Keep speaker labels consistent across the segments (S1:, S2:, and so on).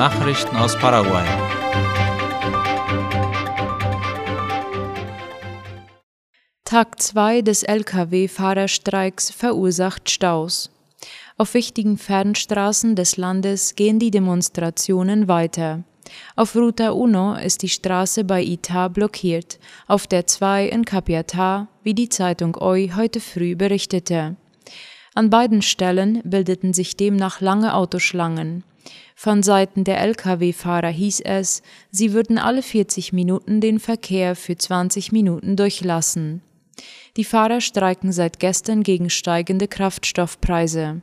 S1: Nachrichten aus Paraguay.
S2: Tag 2 des Lkw-Fahrerstreiks verursacht Staus. Auf wichtigen Fernstraßen des Landes gehen die Demonstrationen weiter. Auf Ruta 1 ist die Straße bei Ita blockiert, auf der 2 in Capiatá, wie die Zeitung OI heute früh berichtete. An beiden Stellen bildeten sich demnach lange Autoschlangen. Von Seiten der Lkw-Fahrer hieß es, sie würden alle 40 Minuten den Verkehr für 20 Minuten durchlassen. Die Fahrer streiken seit gestern gegen steigende Kraftstoffpreise.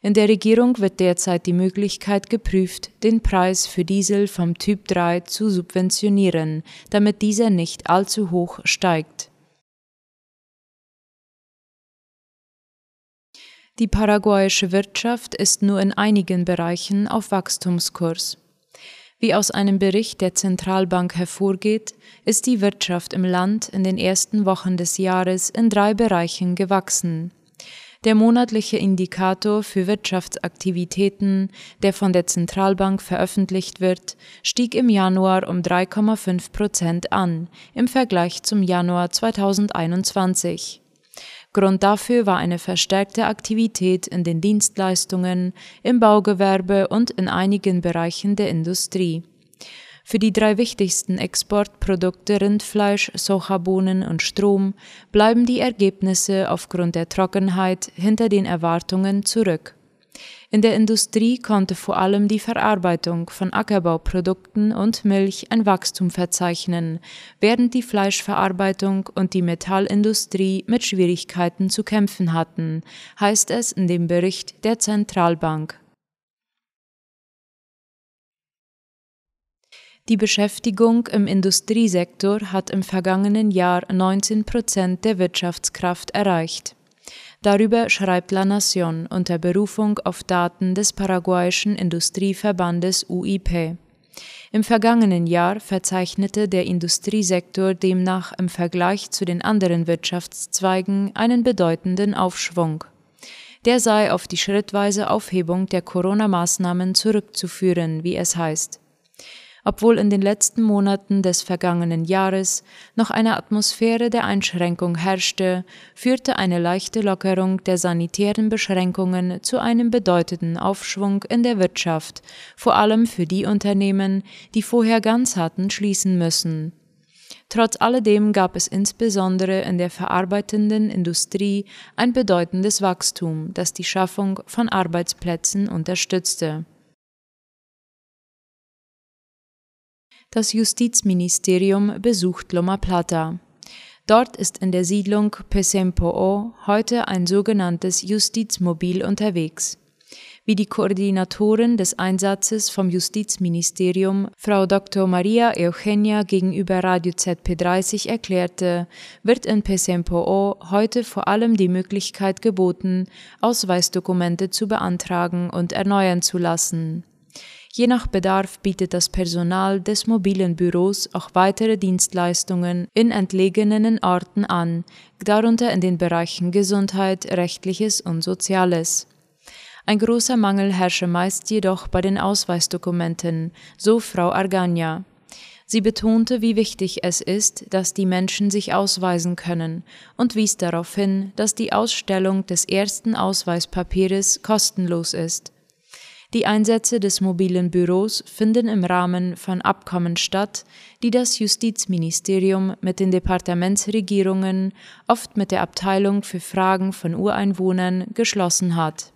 S2: In der Regierung wird derzeit die Möglichkeit geprüft, den Preis für Diesel vom Typ 3 zu subventionieren, damit dieser nicht allzu hoch steigt. Die paraguayische Wirtschaft ist nur in einigen Bereichen auf Wachstumskurs. Wie aus einem Bericht der Zentralbank hervorgeht, ist die Wirtschaft im Land in den ersten Wochen des Jahres in drei Bereichen gewachsen. Der monatliche Indikator für Wirtschaftsaktivitäten, der von der Zentralbank veröffentlicht wird, stieg im Januar um 3,5 Prozent an, im Vergleich zum Januar 2021. Grund dafür war eine verstärkte Aktivität in den Dienstleistungen, im Baugewerbe und in einigen Bereichen der Industrie. Für die drei wichtigsten Exportprodukte Rindfleisch, Sojabohnen und Strom bleiben die Ergebnisse aufgrund der Trockenheit hinter den Erwartungen zurück. In der Industrie konnte vor allem die Verarbeitung von Ackerbauprodukten und Milch ein Wachstum verzeichnen, während die Fleischverarbeitung und die Metallindustrie mit Schwierigkeiten zu kämpfen hatten, heißt es in dem Bericht der Zentralbank. Die Beschäftigung im Industriesektor hat im vergangenen Jahr 19 Prozent der Wirtschaftskraft erreicht. Darüber schreibt La Nación unter Berufung auf Daten des paraguayischen Industrieverbandes UIP. Im vergangenen Jahr verzeichnete der Industriesektor demnach im Vergleich zu den anderen Wirtschaftszweigen einen bedeutenden Aufschwung. Der sei auf die schrittweise Aufhebung der Corona-Maßnahmen zurückzuführen, wie es heißt obwohl in den letzten Monaten des vergangenen Jahres noch eine Atmosphäre der Einschränkung herrschte, führte eine leichte Lockerung der sanitären Beschränkungen zu einem bedeutenden Aufschwung in der Wirtschaft, vor allem für die Unternehmen, die vorher ganz hatten schließen müssen. Trotz alledem gab es insbesondere in der verarbeitenden Industrie ein bedeutendes Wachstum, das die Schaffung von Arbeitsplätzen unterstützte. Das Justizministerium besucht Loma Plata. Dort ist in der Siedlung Pesempo'o heute ein sogenanntes Justizmobil unterwegs. Wie die Koordinatorin des Einsatzes vom Justizministerium, Frau Dr. Maria Eugenia gegenüber Radio ZP30 erklärte, wird in Pesempo'o heute vor allem die Möglichkeit geboten, Ausweisdokumente zu beantragen und erneuern zu lassen. Je nach Bedarf bietet das Personal des mobilen Büros auch weitere Dienstleistungen in entlegenen Orten an, darunter in den Bereichen Gesundheit, Rechtliches und Soziales. Ein großer Mangel herrsche meist jedoch bei den Ausweisdokumenten, so Frau Argania. Sie betonte, wie wichtig es ist, dass die Menschen sich ausweisen können und wies darauf hin, dass die Ausstellung des ersten Ausweispapieres kostenlos ist. Die Einsätze des mobilen Büros finden im Rahmen von Abkommen statt, die das Justizministerium mit den Departementsregierungen, oft mit der Abteilung für Fragen von Ureinwohnern, geschlossen hat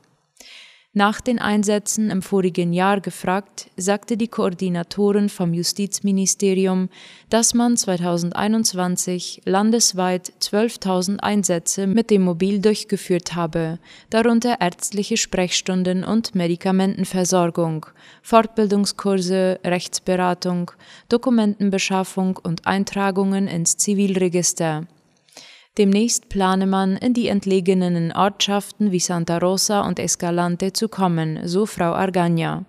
S2: nach den Einsätzen im vorigen Jahr gefragt, sagte die Koordinatorin vom Justizministerium, dass man 2021 landesweit 12.000 Einsätze mit dem Mobil durchgeführt habe, darunter ärztliche Sprechstunden und Medikamentenversorgung, Fortbildungskurse, Rechtsberatung, Dokumentenbeschaffung und Eintragungen ins Zivilregister. Demnächst plane man, in die entlegenen Ortschaften wie Santa Rosa und Escalante zu kommen, so Frau Argagna.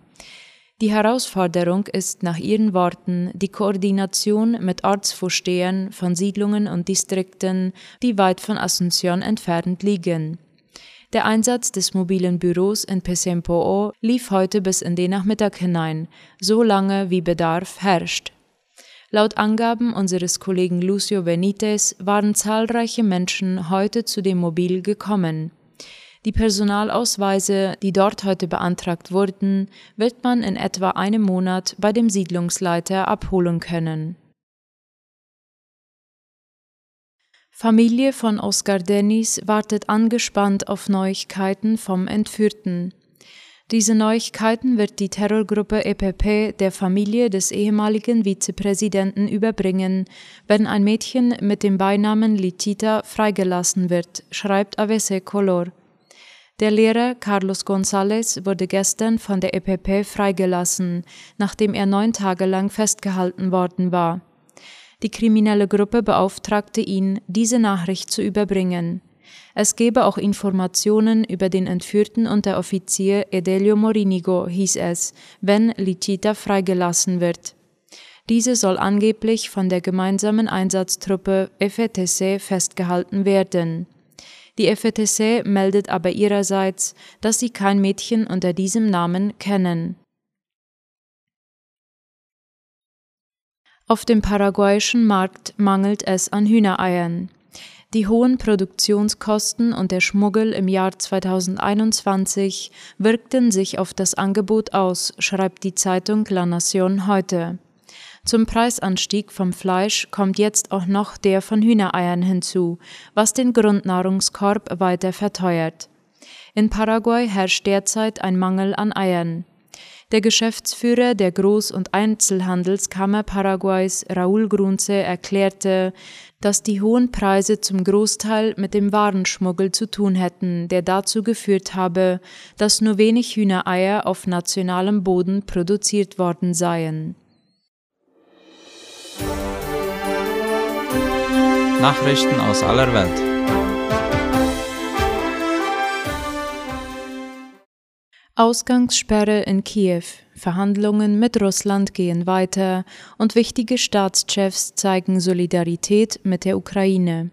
S2: Die Herausforderung ist nach ihren Worten die Koordination mit Ortsvorstehern von Siedlungen und Distrikten, die weit von Asunción entfernt liegen. Der Einsatz des mobilen Büros in Pesempo'o lief heute bis in den Nachmittag hinein, so lange wie Bedarf herrscht. Laut Angaben unseres Kollegen Lucio Benitez waren zahlreiche Menschen heute zu dem Mobil gekommen. Die Personalausweise, die dort heute beantragt wurden, wird man in etwa einem Monat bei dem Siedlungsleiter abholen können. Familie von Oscar Dennis wartet angespannt auf Neuigkeiten vom Entführten. Diese Neuigkeiten wird die Terrorgruppe EPP der Familie des ehemaligen Vizepräsidenten überbringen, wenn ein Mädchen mit dem Beinamen Litita freigelassen wird, schreibt Avese Color. Der Lehrer Carlos González wurde gestern von der EPP freigelassen, nachdem er neun Tage lang festgehalten worden war. Die kriminelle Gruppe beauftragte ihn, diese Nachricht zu überbringen. Es gebe auch Informationen über den entführten Unteroffizier Edelio Morinigo, hieß es, wenn Lichita freigelassen wird. Diese soll angeblich von der gemeinsamen Einsatztruppe FETC festgehalten werden. Die FETC meldet aber ihrerseits, dass sie kein Mädchen unter diesem Namen kennen. Auf dem paraguayischen Markt mangelt es an Hühnereiern. Die hohen Produktionskosten und der Schmuggel im Jahr 2021 wirkten sich auf das Angebot aus, schreibt die Zeitung La Nación heute. Zum Preisanstieg vom Fleisch kommt jetzt auch noch der von Hühnereiern hinzu, was den Grundnahrungskorb weiter verteuert. In Paraguay herrscht derzeit ein Mangel an Eiern. Der Geschäftsführer der Groß- und Einzelhandelskammer Paraguays, Raúl Grunze, erklärte, dass die hohen Preise zum Großteil mit dem Warenschmuggel zu tun hätten, der dazu geführt habe, dass nur wenig Hühnereier auf nationalem Boden produziert worden seien.
S1: Nachrichten aus aller Welt.
S2: Ausgangssperre in Kiew. Verhandlungen mit Russland gehen weiter und wichtige Staatschefs zeigen Solidarität mit der Ukraine.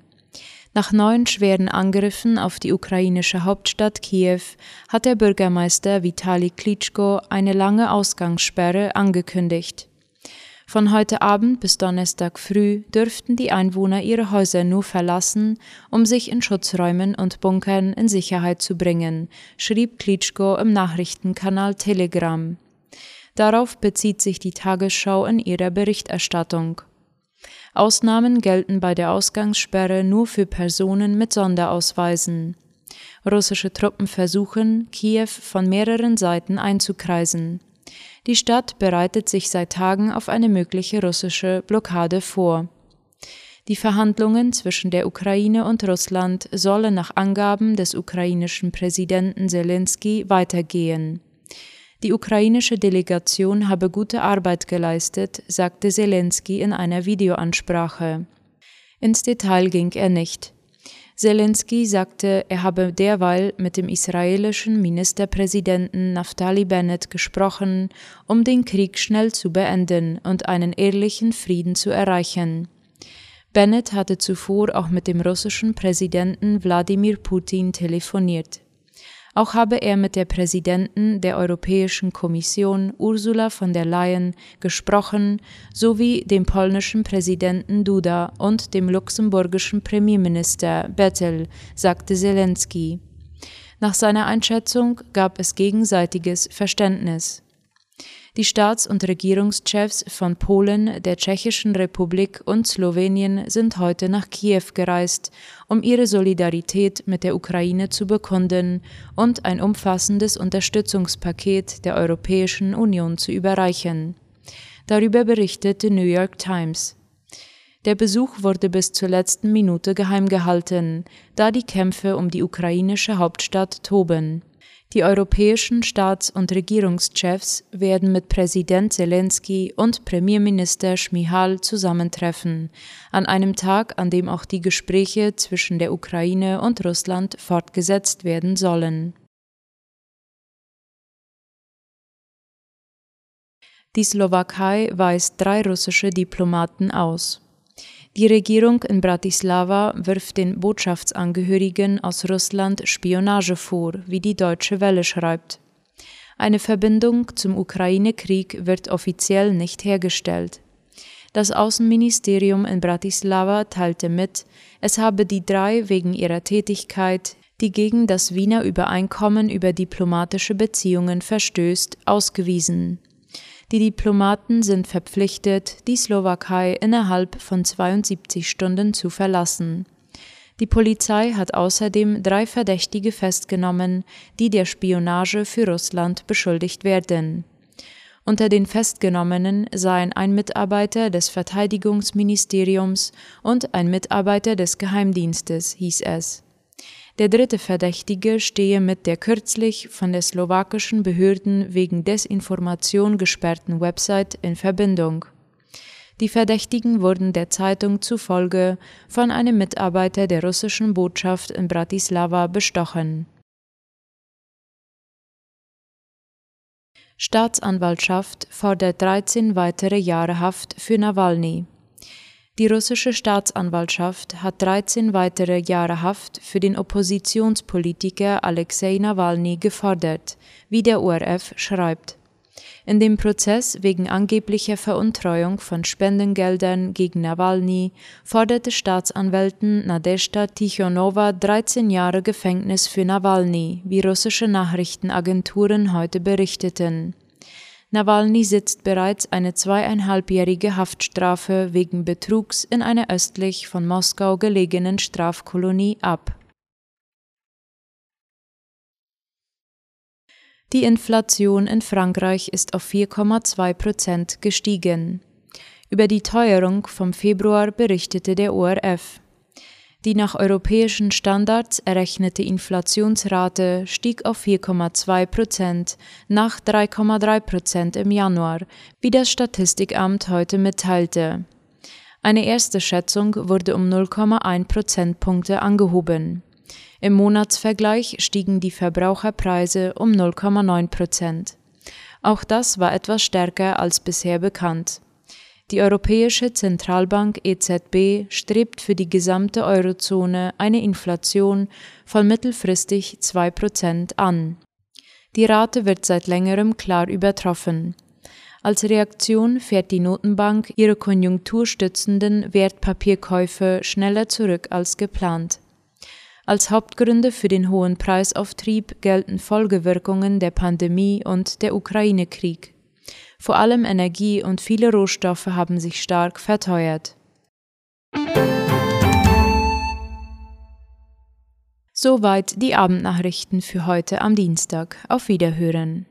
S2: Nach neun schweren Angriffen auf die ukrainische Hauptstadt Kiew hat der Bürgermeister Vitali Klitschko eine lange Ausgangssperre angekündigt. Von heute Abend bis Donnerstag früh dürften die Einwohner ihre Häuser nur verlassen, um sich in Schutzräumen und Bunkern in Sicherheit zu bringen, schrieb Klitschko im Nachrichtenkanal Telegram. Darauf bezieht sich die Tagesschau in ihrer Berichterstattung. Ausnahmen gelten bei der Ausgangssperre nur für Personen mit Sonderausweisen. Russische Truppen versuchen, Kiew von mehreren Seiten einzukreisen. Die Stadt bereitet sich seit Tagen auf eine mögliche russische Blockade vor. Die Verhandlungen zwischen der Ukraine und Russland sollen nach Angaben des ukrainischen Präsidenten Zelensky weitergehen. Die ukrainische Delegation habe gute Arbeit geleistet, sagte Zelensky in einer Videoansprache. Ins Detail ging er nicht. Zelensky sagte, er habe derweil mit dem israelischen Ministerpräsidenten Naftali Bennett gesprochen, um den Krieg schnell zu beenden und einen ehrlichen Frieden zu erreichen. Bennett hatte zuvor auch mit dem russischen Präsidenten Wladimir Putin telefoniert. Auch habe er mit der Präsidentin der Europäischen Kommission Ursula von der Leyen gesprochen sowie dem polnischen Präsidenten Duda und dem luxemburgischen Premierminister Bettel, sagte Zelensky. Nach seiner Einschätzung gab es gegenseitiges Verständnis. Die Staats- und Regierungschefs von Polen, der Tschechischen Republik und Slowenien sind heute nach Kiew gereist, um ihre Solidarität mit der Ukraine zu bekunden und ein umfassendes Unterstützungspaket der Europäischen Union zu überreichen. Darüber berichtet die New York Times. Der Besuch wurde bis zur letzten Minute geheim gehalten, da die Kämpfe um die ukrainische Hauptstadt toben. Die europäischen Staats- und Regierungschefs werden mit Präsident Zelensky und Premierminister Schmihal zusammentreffen, an einem Tag, an dem auch die Gespräche zwischen der Ukraine und Russland fortgesetzt werden sollen. Die Slowakei weist drei russische Diplomaten aus. Die Regierung in Bratislava wirft den Botschaftsangehörigen aus Russland Spionage vor, wie die Deutsche Welle schreibt. Eine Verbindung zum Ukraine-Krieg wird offiziell nicht hergestellt. Das Außenministerium in Bratislava teilte mit, es habe die drei wegen ihrer Tätigkeit, die gegen das Wiener Übereinkommen über diplomatische Beziehungen verstößt, ausgewiesen. Die Diplomaten sind verpflichtet, die Slowakei innerhalb von 72 Stunden zu verlassen. Die Polizei hat außerdem drei Verdächtige festgenommen, die der Spionage für Russland beschuldigt werden. Unter den Festgenommenen seien ein Mitarbeiter des Verteidigungsministeriums und ein Mitarbeiter des Geheimdienstes, hieß es. Der dritte Verdächtige stehe mit der kürzlich von der slowakischen Behörden wegen Desinformation gesperrten Website in Verbindung. Die Verdächtigen wurden der Zeitung zufolge von einem Mitarbeiter der russischen Botschaft in Bratislava bestochen. Staatsanwaltschaft fordert 13 weitere Jahre Haft für Nawalny. Die russische Staatsanwaltschaft hat 13 weitere Jahre Haft für den Oppositionspolitiker Alexei Nawalny gefordert, wie der ORF schreibt. In dem Prozess wegen angeblicher Veruntreuung von Spendengeldern gegen Nawalny forderte Staatsanwältin Nadezhda Tichonova 13 Jahre Gefängnis für Nawalny, wie russische Nachrichtenagenturen heute berichteten. Nawalny sitzt bereits eine zweieinhalbjährige Haftstrafe wegen Betrugs in einer östlich von Moskau gelegenen Strafkolonie ab. Die Inflation in Frankreich ist auf 4,2 Prozent gestiegen. Über die Teuerung vom Februar berichtete der ORF. Die nach europäischen Standards errechnete Inflationsrate stieg auf 4,2 Prozent nach 3,3 Prozent im Januar, wie das Statistikamt heute mitteilte. Eine erste Schätzung wurde um 0,1 Prozentpunkte angehoben. Im Monatsvergleich stiegen die Verbraucherpreise um 0,9 Prozent. Auch das war etwas stärker als bisher bekannt. Die Europäische Zentralbank EZB strebt für die gesamte Eurozone eine Inflation von mittelfristig 2% an. Die Rate wird seit längerem klar übertroffen. Als Reaktion fährt die Notenbank ihre konjunkturstützenden Wertpapierkäufe schneller zurück als geplant. Als Hauptgründe für den hohen Preisauftrieb gelten Folgewirkungen der Pandemie und der Ukraine-Krieg. Vor allem Energie und viele Rohstoffe haben sich stark verteuert. Soweit die Abendnachrichten für heute am Dienstag. Auf Wiederhören.